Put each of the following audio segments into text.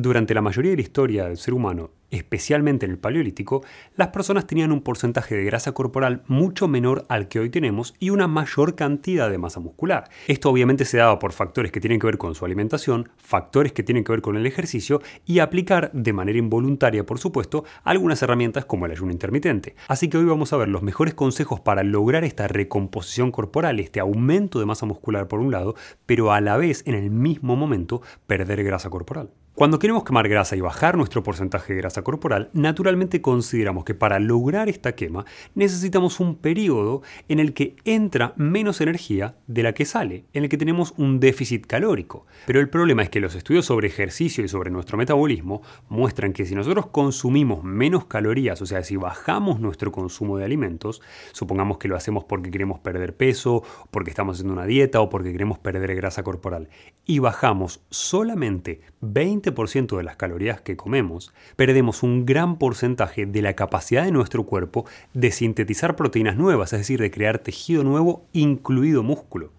Durante la mayoría de la historia del ser humano, especialmente en el Paleolítico, las personas tenían un porcentaje de grasa corporal mucho menor al que hoy tenemos y una mayor cantidad de masa muscular. Esto obviamente se daba por factores que tienen que ver con su alimentación, factores que tienen que ver con el ejercicio y aplicar de manera involuntaria, por supuesto, algunas herramientas como el ayuno intermitente. Así que hoy vamos a ver los mejores consejos para lograr esta recomposición corporal, este aumento de masa muscular por un lado, pero a la vez en el mismo momento perder grasa corporal. Cuando queremos quemar grasa y bajar nuestro porcentaje de grasa corporal, naturalmente consideramos que para lograr esta quema necesitamos un periodo en el que entra menos energía de la que sale, en el que tenemos un déficit calórico. Pero el problema es que los estudios sobre ejercicio y sobre nuestro metabolismo muestran que si nosotros consumimos menos calorías, o sea, si bajamos nuestro consumo de alimentos, supongamos que lo hacemos porque queremos perder peso, porque estamos haciendo una dieta o porque queremos perder grasa corporal, y bajamos solamente 20 ciento de las calorías que comemos, perdemos un gran porcentaje de la capacidad de nuestro cuerpo de sintetizar proteínas nuevas, es decir, de crear tejido nuevo, incluido músculo.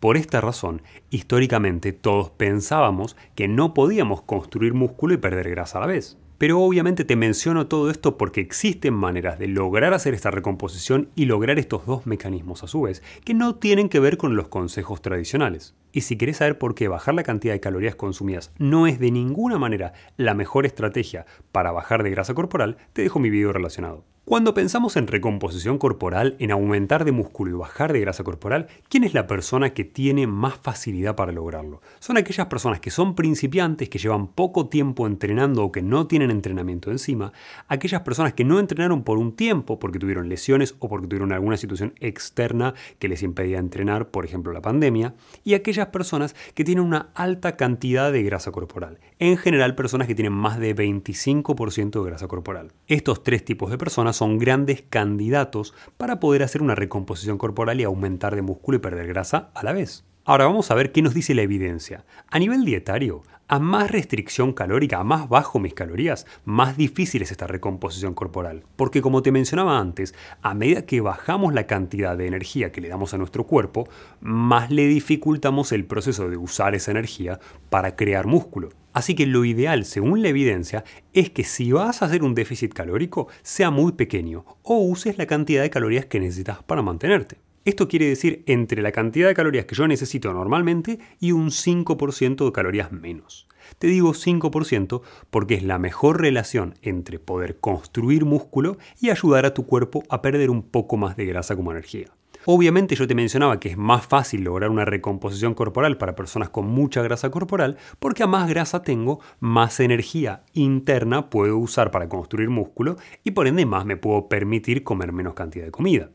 Por esta razón, históricamente todos pensábamos que no podíamos construir músculo y perder grasa a la vez. Pero obviamente te menciono todo esto porque existen maneras de lograr hacer esta recomposición y lograr estos dos mecanismos a su vez, que no tienen que ver con los consejos tradicionales. Y si querés saber por qué bajar la cantidad de calorías consumidas no es de ninguna manera la mejor estrategia para bajar de grasa corporal, te dejo mi video relacionado. Cuando pensamos en recomposición corporal, en aumentar de músculo y bajar de grasa corporal, ¿quién es la persona que tiene más facilidad para lograrlo? Son aquellas personas que son principiantes, que llevan poco tiempo entrenando o que no tienen entrenamiento encima, aquellas personas que no entrenaron por un tiempo porque tuvieron lesiones o porque tuvieron alguna situación externa que les impedía entrenar, por ejemplo la pandemia, y aquellas personas que tienen una alta cantidad de grasa corporal, en general personas que tienen más de 25% de grasa corporal. Estos tres tipos de personas son grandes candidatos para poder hacer una recomposición corporal y aumentar de músculo y perder grasa a la vez. Ahora vamos a ver qué nos dice la evidencia. A nivel dietario, a más restricción calórica, a más bajo mis calorías, más difícil es esta recomposición corporal. Porque como te mencionaba antes, a medida que bajamos la cantidad de energía que le damos a nuestro cuerpo, más le dificultamos el proceso de usar esa energía para crear músculo. Así que lo ideal, según la evidencia, es que si vas a hacer un déficit calórico, sea muy pequeño o uses la cantidad de calorías que necesitas para mantenerte. Esto quiere decir entre la cantidad de calorías que yo necesito normalmente y un 5% de calorías menos. Te digo 5% porque es la mejor relación entre poder construir músculo y ayudar a tu cuerpo a perder un poco más de grasa como energía. Obviamente yo te mencionaba que es más fácil lograr una recomposición corporal para personas con mucha grasa corporal porque a más grasa tengo, más energía interna puedo usar para construir músculo y por ende más me puedo permitir comer menos cantidad de comida.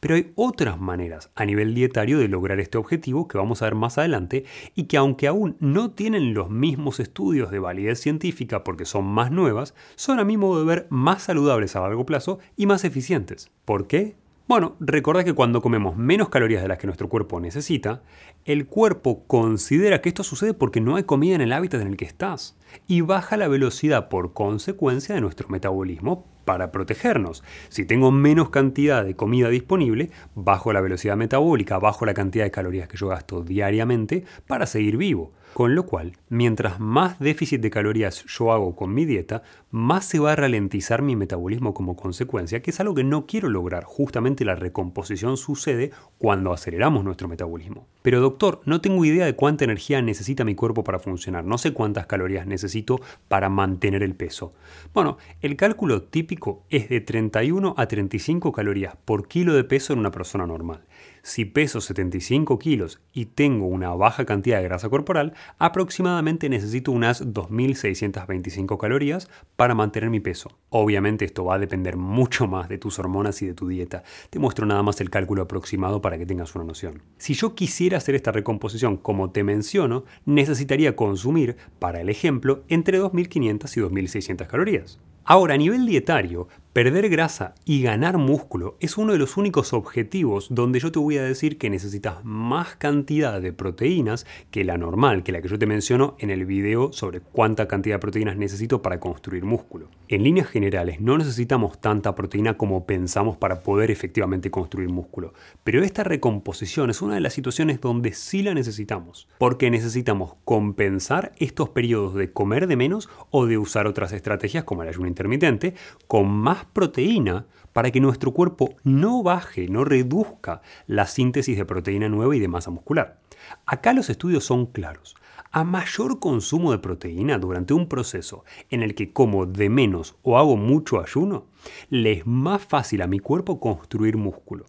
Pero hay otras maneras a nivel dietario de lograr este objetivo que vamos a ver más adelante y que aunque aún no tienen los mismos estudios de validez científica porque son más nuevas, son a mi modo de ver más saludables a largo plazo y más eficientes. ¿Por qué? Bueno, recuerda que cuando comemos menos calorías de las que nuestro cuerpo necesita, el cuerpo considera que esto sucede porque no hay comida en el hábitat en el que estás y baja la velocidad por consecuencia de nuestro metabolismo para protegernos. Si tengo menos cantidad de comida disponible, bajo la velocidad metabólica, bajo la cantidad de calorías que yo gasto diariamente para seguir vivo. Con lo cual, mientras más déficit de calorías yo hago con mi dieta, más se va a ralentizar mi metabolismo como consecuencia, que es algo que no quiero lograr. Justamente la recomposición sucede cuando aceleramos nuestro metabolismo. Pero doctor, no tengo idea de cuánta energía necesita mi cuerpo para funcionar, no sé cuántas calorías necesito para mantener el peso. Bueno, el cálculo típico es de 31 a 35 calorías por kilo de peso en una persona normal. Si peso 75 kilos y tengo una baja cantidad de grasa corporal, aproximadamente necesito unas 2.625 calorías para mantener mi peso. Obviamente esto va a depender mucho más de tus hormonas y de tu dieta. Te muestro nada más el cálculo aproximado para que tengas una noción. Si yo quisiera hacer esta recomposición como te menciono, necesitaría consumir, para el ejemplo, entre 2.500 y 2.600 calorías. Ahora, a nivel dietario, Perder grasa y ganar músculo es uno de los únicos objetivos donde yo te voy a decir que necesitas más cantidad de proteínas que la normal, que la que yo te menciono en el video sobre cuánta cantidad de proteínas necesito para construir músculo. En líneas generales no necesitamos tanta proteína como pensamos para poder efectivamente construir músculo, pero esta recomposición es una de las situaciones donde sí la necesitamos, porque necesitamos compensar estos periodos de comer de menos o de usar otras estrategias como el ayuno intermitente con más proteína para que nuestro cuerpo no baje, no reduzca la síntesis de proteína nueva y de masa muscular. Acá los estudios son claros. A mayor consumo de proteína durante un proceso en el que como de menos o hago mucho ayuno, le es más fácil a mi cuerpo construir músculo.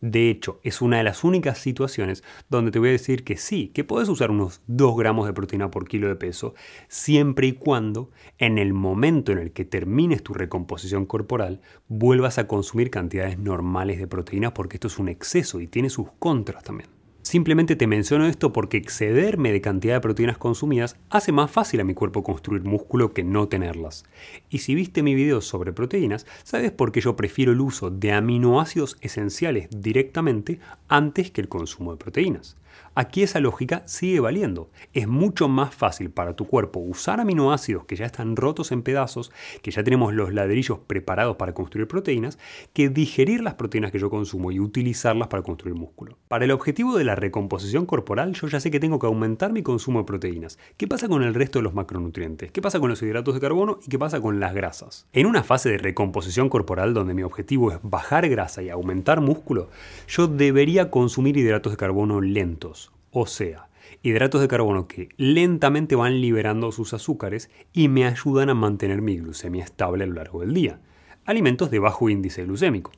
De hecho, es una de las únicas situaciones donde te voy a decir que sí, que puedes usar unos 2 gramos de proteína por kilo de peso, siempre y cuando en el momento en el que termines tu recomposición corporal vuelvas a consumir cantidades normales de proteína porque esto es un exceso y tiene sus contras también. Simplemente te menciono esto porque excederme de cantidad de proteínas consumidas hace más fácil a mi cuerpo construir músculo que no tenerlas. Y si viste mi video sobre proteínas, sabes por qué yo prefiero el uso de aminoácidos esenciales directamente antes que el consumo de proteínas. Aquí esa lógica sigue valiendo. Es mucho más fácil para tu cuerpo usar aminoácidos que ya están rotos en pedazos, que ya tenemos los ladrillos preparados para construir proteínas, que digerir las proteínas que yo consumo y utilizarlas para construir músculo. Para el objetivo de la recomposición corporal, yo ya sé que tengo que aumentar mi consumo de proteínas. ¿Qué pasa con el resto de los macronutrientes? ¿Qué pasa con los hidratos de carbono? ¿Y qué pasa con las grasas? En una fase de recomposición corporal donde mi objetivo es bajar grasa y aumentar músculo, yo debería consumir hidratos de carbono lentos o sea, hidratos de carbono que lentamente van liberando sus azúcares y me ayudan a mantener mi glucemia estable a lo largo del día. Alimentos de bajo índice glucémico.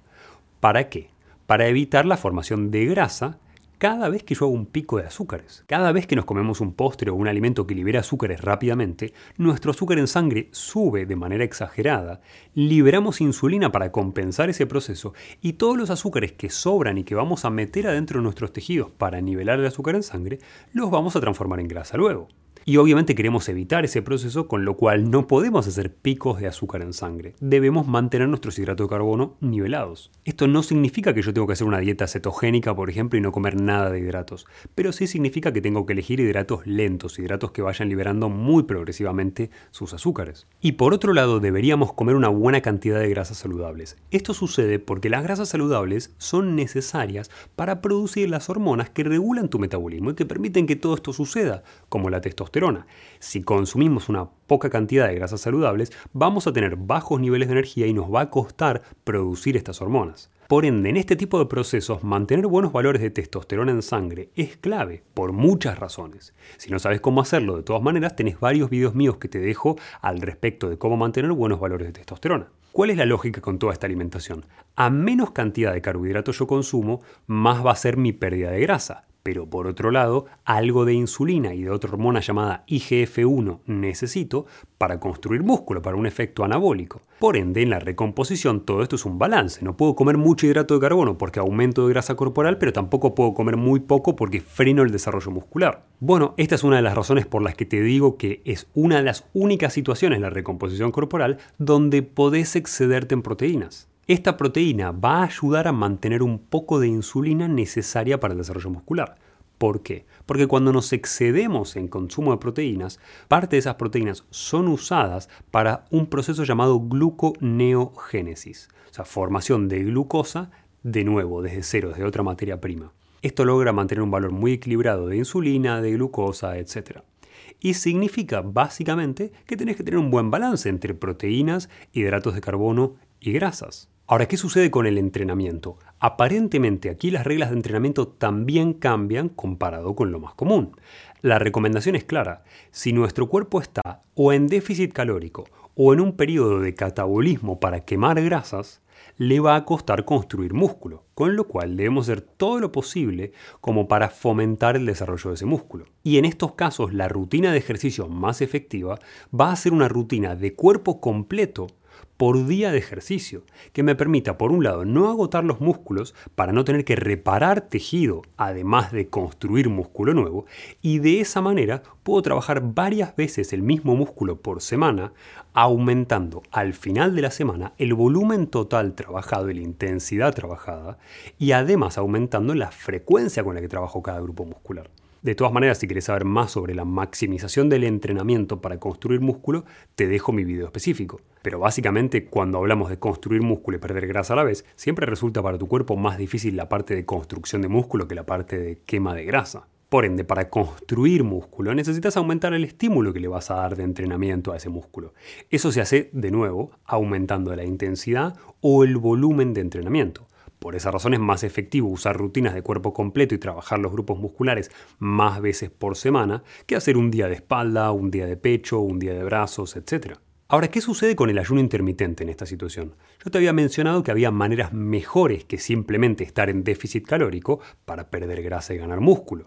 ¿Para qué? Para evitar la formación de grasa cada vez que yo hago un pico de azúcares. Cada vez que nos comemos un postre o un alimento que libera azúcares rápidamente, nuestro azúcar en sangre sube de manera exagerada, liberamos insulina para compensar ese proceso y todos los azúcares que sobran y que vamos a meter adentro de nuestros tejidos para nivelar el azúcar en sangre, los vamos a transformar en grasa luego. Y obviamente queremos evitar ese proceso, con lo cual no podemos hacer picos de azúcar en sangre. Debemos mantener nuestros hidratos de carbono nivelados. Esto no significa que yo tengo que hacer una dieta cetogénica, por ejemplo, y no comer nada de hidratos, pero sí significa que tengo que elegir hidratos lentos, hidratos que vayan liberando muy progresivamente sus azúcares. Y por otro lado, deberíamos comer una buena cantidad de grasas saludables. Esto sucede porque las grasas saludables son necesarias para producir las hormonas que regulan tu metabolismo y que permiten que todo esto suceda, como la si consumimos una poca cantidad de grasas saludables, vamos a tener bajos niveles de energía y nos va a costar producir estas hormonas. Por ende, en este tipo de procesos, mantener buenos valores de testosterona en sangre es clave, por muchas razones. Si no sabes cómo hacerlo, de todas maneras, tenés varios videos míos que te dejo al respecto de cómo mantener buenos valores de testosterona. ¿Cuál es la lógica con toda esta alimentación? A menos cantidad de carbohidratos yo consumo, más va a ser mi pérdida de grasa. Pero por otro lado, algo de insulina y de otra hormona llamada IGF-1 necesito para construir músculo, para un efecto anabólico. Por ende, en la recomposición todo esto es un balance. No puedo comer mucho hidrato de carbono porque aumento de grasa corporal, pero tampoco puedo comer muy poco porque freno el desarrollo muscular. Bueno, esta es una de las razones por las que te digo que es una de las únicas situaciones en la recomposición corporal donde podés excederte en proteínas. Esta proteína va a ayudar a mantener un poco de insulina necesaria para el desarrollo muscular. ¿Por qué? Porque cuando nos excedemos en consumo de proteínas, parte de esas proteínas son usadas para un proceso llamado gluconeogénesis, o sea, formación de glucosa de nuevo, desde cero, desde otra materia prima. Esto logra mantener un valor muy equilibrado de insulina, de glucosa, etc. Y significa básicamente que tenés que tener un buen balance entre proteínas, hidratos de carbono y grasas. Ahora, ¿qué sucede con el entrenamiento? Aparentemente aquí las reglas de entrenamiento también cambian comparado con lo más común. La recomendación es clara, si nuestro cuerpo está o en déficit calórico o en un periodo de catabolismo para quemar grasas, le va a costar construir músculo, con lo cual debemos hacer todo lo posible como para fomentar el desarrollo de ese músculo. Y en estos casos la rutina de ejercicio más efectiva va a ser una rutina de cuerpo completo por día de ejercicio, que me permita, por un lado, no agotar los músculos para no tener que reparar tejido, además de construir músculo nuevo, y de esa manera puedo trabajar varias veces el mismo músculo por semana, aumentando al final de la semana el volumen total trabajado y la intensidad trabajada, y además aumentando la frecuencia con la que trabajo cada grupo muscular. De todas maneras, si quieres saber más sobre la maximización del entrenamiento para construir músculo, te dejo mi video específico. Pero básicamente, cuando hablamos de construir músculo y perder grasa a la vez, siempre resulta para tu cuerpo más difícil la parte de construcción de músculo que la parte de quema de grasa. Por ende, para construir músculo necesitas aumentar el estímulo que le vas a dar de entrenamiento a ese músculo. Eso se hace, de nuevo, aumentando la intensidad o el volumen de entrenamiento. Por esa razón es más efectivo usar rutinas de cuerpo completo y trabajar los grupos musculares más veces por semana que hacer un día de espalda, un día de pecho, un día de brazos, etc. Ahora, ¿qué sucede con el ayuno intermitente en esta situación? Yo te había mencionado que había maneras mejores que simplemente estar en déficit calórico para perder grasa y ganar músculo.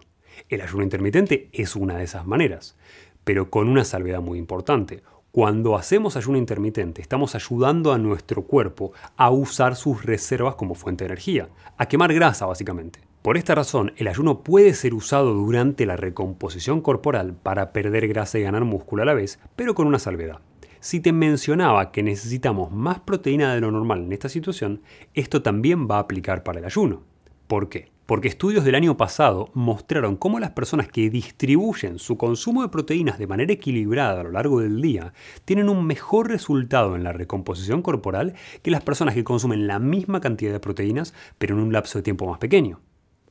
El ayuno intermitente es una de esas maneras, pero con una salvedad muy importante. Cuando hacemos ayuno intermitente, estamos ayudando a nuestro cuerpo a usar sus reservas como fuente de energía, a quemar grasa básicamente. Por esta razón, el ayuno puede ser usado durante la recomposición corporal para perder grasa y ganar músculo a la vez, pero con una salvedad. Si te mencionaba que necesitamos más proteína de lo normal en esta situación, esto también va a aplicar para el ayuno. ¿Por qué? Porque estudios del año pasado mostraron cómo las personas que distribuyen su consumo de proteínas de manera equilibrada a lo largo del día tienen un mejor resultado en la recomposición corporal que las personas que consumen la misma cantidad de proteínas pero en un lapso de tiempo más pequeño,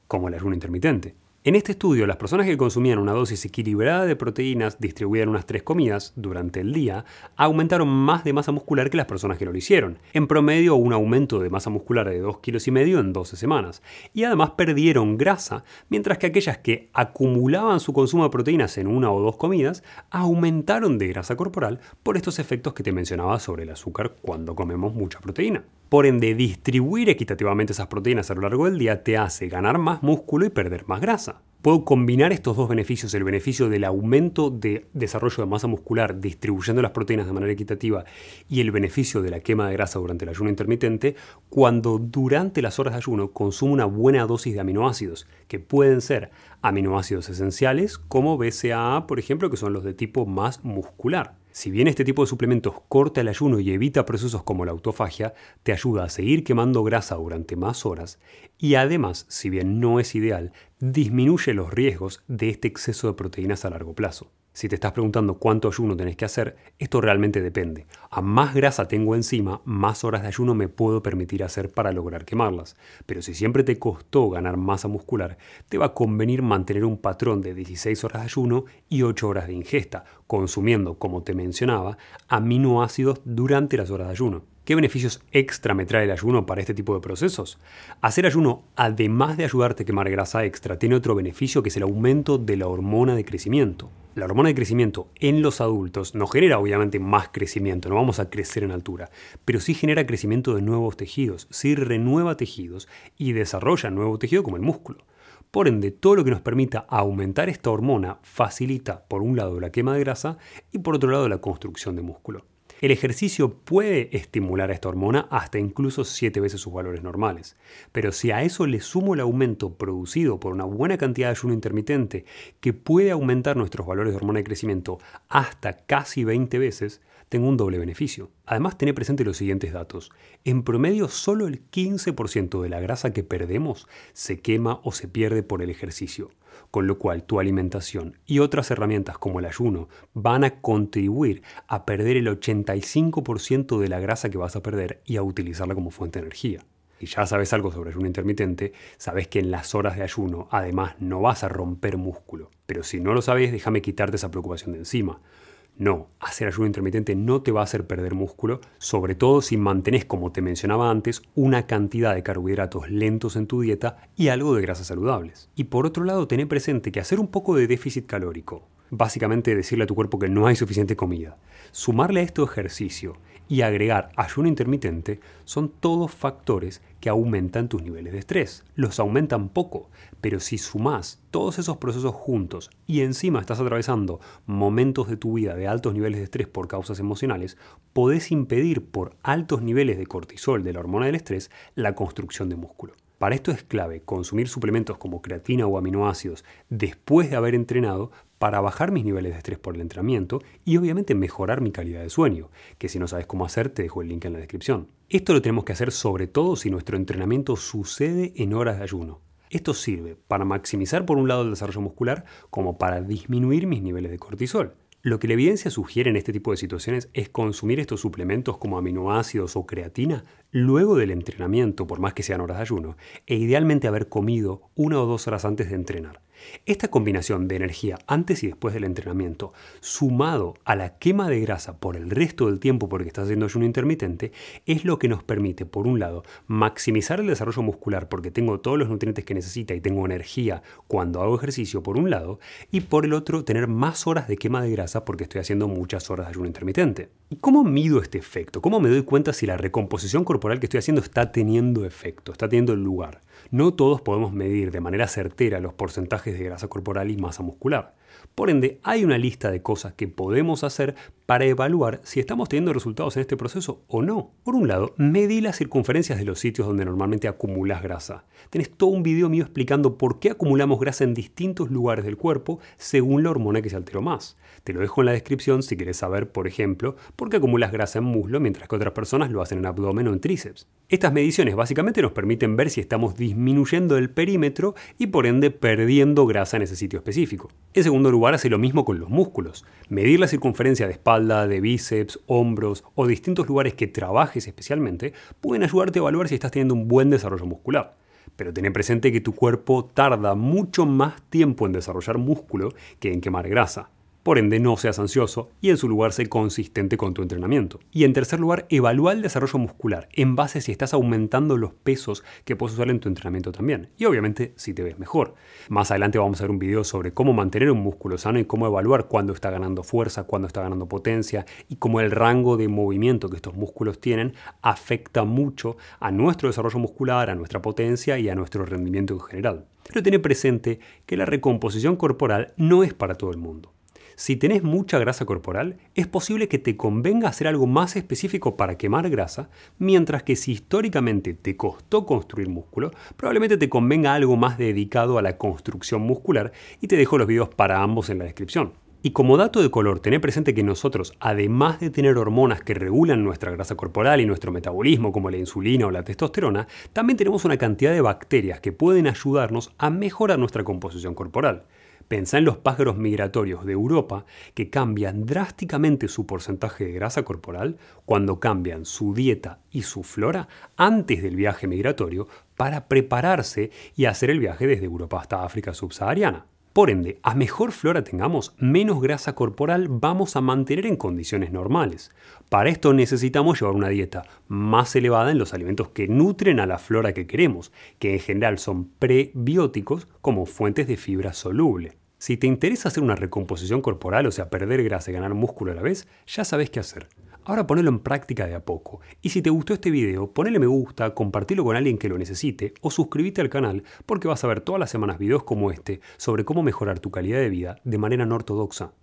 como el ayuno intermitente. En este estudio, las personas que consumían una dosis equilibrada de proteínas distribuidas en unas tres comidas durante el día aumentaron más de masa muscular que las personas que no lo hicieron. En promedio, un aumento de masa muscular de 2,5 kilos y medio en 12 semanas. Y además perdieron grasa, mientras que aquellas que acumulaban su consumo de proteínas en una o dos comidas aumentaron de grasa corporal por estos efectos que te mencionaba sobre el azúcar cuando comemos mucha proteína. Por ende, distribuir equitativamente esas proteínas a lo largo del día te hace ganar más músculo y perder más grasa. Puedo combinar estos dos beneficios, el beneficio del aumento de desarrollo de masa muscular distribuyendo las proteínas de manera equitativa y el beneficio de la quema de grasa durante el ayuno intermitente, cuando durante las horas de ayuno consumo una buena dosis de aminoácidos, que pueden ser aminoácidos esenciales como BCAA, por ejemplo, que son los de tipo más muscular. Si bien este tipo de suplementos corta el ayuno y evita procesos como la autofagia, te ayuda a seguir quemando grasa durante más horas y además, si bien no es ideal, disminuye los riesgos de este exceso de proteínas a largo plazo. Si te estás preguntando cuánto ayuno tenés que hacer, esto realmente depende. A más grasa tengo encima, más horas de ayuno me puedo permitir hacer para lograr quemarlas. Pero si siempre te costó ganar masa muscular, te va a convenir mantener un patrón de 16 horas de ayuno y 8 horas de ingesta, consumiendo, como te mencionaba, aminoácidos durante las horas de ayuno. ¿Qué beneficios extra me trae el ayuno para este tipo de procesos? Hacer ayuno, además de ayudarte a quemar grasa extra, tiene otro beneficio que es el aumento de la hormona de crecimiento. La hormona de crecimiento en los adultos no genera obviamente más crecimiento, no vamos a crecer en altura, pero sí genera crecimiento de nuevos tejidos, sí renueva tejidos y desarrolla nuevo tejido como el músculo. Por ende, todo lo que nos permita aumentar esta hormona facilita, por un lado, la quema de grasa y por otro lado, la construcción de músculo. El ejercicio puede estimular a esta hormona hasta incluso 7 veces sus valores normales. Pero si a eso le sumo el aumento producido por una buena cantidad de ayuno intermitente que puede aumentar nuestros valores de hormona de crecimiento hasta casi 20 veces, tengo un doble beneficio. Además, tener presente los siguientes datos. En promedio, solo el 15% de la grasa que perdemos se quema o se pierde por el ejercicio, con lo cual tu alimentación y otras herramientas como el ayuno van a contribuir a perder el 85% de la grasa que vas a perder y a utilizarla como fuente de energía. Y ya sabes algo sobre ayuno intermitente, sabes que en las horas de ayuno además no vas a romper músculo. Pero si no lo sabes, déjame quitarte esa preocupación de encima. No, hacer ayuno intermitente no te va a hacer perder músculo, sobre todo si mantenés, como te mencionaba antes, una cantidad de carbohidratos lentos en tu dieta y algo de grasas saludables. Y por otro lado, tené presente que hacer un poco de déficit calórico, Básicamente decirle a tu cuerpo que no hay suficiente comida. Sumarle a esto ejercicio y agregar ayuno intermitente son todos factores que aumentan tus niveles de estrés. Los aumentan poco, pero si sumas todos esos procesos juntos y encima estás atravesando momentos de tu vida de altos niveles de estrés por causas emocionales, podés impedir por altos niveles de cortisol, de la hormona del estrés, la construcción de músculo. Para esto es clave consumir suplementos como creatina o aminoácidos después de haber entrenado para bajar mis niveles de estrés por el entrenamiento y obviamente mejorar mi calidad de sueño, que si no sabes cómo hacer te dejo el link en la descripción. Esto lo tenemos que hacer sobre todo si nuestro entrenamiento sucede en horas de ayuno. Esto sirve para maximizar por un lado el desarrollo muscular como para disminuir mis niveles de cortisol. Lo que la evidencia sugiere en este tipo de situaciones es consumir estos suplementos como aminoácidos o creatina luego del entrenamiento, por más que sean horas de ayuno, e idealmente haber comido una o dos horas antes de entrenar. Esta combinación de energía antes y después del entrenamiento, sumado a la quema de grasa por el resto del tiempo porque estás haciendo ayuno intermitente, es lo que nos permite, por un lado, maximizar el desarrollo muscular porque tengo todos los nutrientes que necesita y tengo energía cuando hago ejercicio, por un lado, y por el otro, tener más horas de quema de grasa porque estoy haciendo muchas horas de ayuno intermitente. ¿Y cómo mido este efecto? ¿Cómo me doy cuenta si la recomposición corporal que estoy haciendo está teniendo efecto, está teniendo lugar? No todos podemos medir de manera certera los porcentajes de grasa corporal y masa muscular. Por ende, hay una lista de cosas que podemos hacer para evaluar si estamos teniendo resultados en este proceso o no. Por un lado, medí las circunferencias de los sitios donde normalmente acumulas grasa. Tenés todo un video mío explicando por qué acumulamos grasa en distintos lugares del cuerpo según la hormona que se alteró más. Te lo dejo en la descripción si quieres saber, por ejemplo, por qué acumulas grasa en muslo mientras que otras personas lo hacen en abdomen o en tríceps. Estas mediciones básicamente nos permiten ver si estamos disminuyendo el perímetro y por ende perdiendo grasa en ese sitio específico. En segundo lugar, hace lo mismo con los músculos. Medir la circunferencia de espalda, de bíceps, hombros o distintos lugares que trabajes especialmente pueden ayudarte a evaluar si estás teniendo un buen desarrollo muscular. Pero ten presente que tu cuerpo tarda mucho más tiempo en desarrollar músculo que en quemar grasa. Por ende, no seas ansioso y en su lugar sé consistente con tu entrenamiento. Y en tercer lugar, evalúa el desarrollo muscular en base a si estás aumentando los pesos que puedes usar en tu entrenamiento también. Y obviamente si te ves mejor. Más adelante vamos a ver un video sobre cómo mantener un músculo sano y cómo evaluar cuándo está ganando fuerza, cuándo está ganando potencia y cómo el rango de movimiento que estos músculos tienen afecta mucho a nuestro desarrollo muscular, a nuestra potencia y a nuestro rendimiento en general. Pero ten presente que la recomposición corporal no es para todo el mundo. Si tenés mucha grasa corporal, es posible que te convenga hacer algo más específico para quemar grasa, mientras que si históricamente te costó construir músculo, probablemente te convenga algo más dedicado a la construcción muscular y te dejo los videos para ambos en la descripción. Y como dato de color, tener presente que nosotros, además de tener hormonas que regulan nuestra grasa corporal y nuestro metabolismo, como la insulina o la testosterona, también tenemos una cantidad de bacterias que pueden ayudarnos a mejorar nuestra composición corporal. Pensá en los pájaros migratorios de Europa que cambian drásticamente su porcentaje de grasa corporal cuando cambian su dieta y su flora antes del viaje migratorio para prepararse y hacer el viaje desde Europa hasta África subsahariana. Por ende, a mejor flora tengamos, menos grasa corporal vamos a mantener en condiciones normales. Para esto necesitamos llevar una dieta más elevada en los alimentos que nutren a la flora que queremos, que en general son prebióticos como fuentes de fibra soluble. Si te interesa hacer una recomposición corporal, o sea, perder grasa y ganar músculo a la vez, ya sabes qué hacer. Ahora ponelo en práctica de a poco. Y si te gustó este video, ponele me gusta, compartilo con alguien que lo necesite o suscríbete al canal porque vas a ver todas las semanas videos como este sobre cómo mejorar tu calidad de vida de manera no ortodoxa.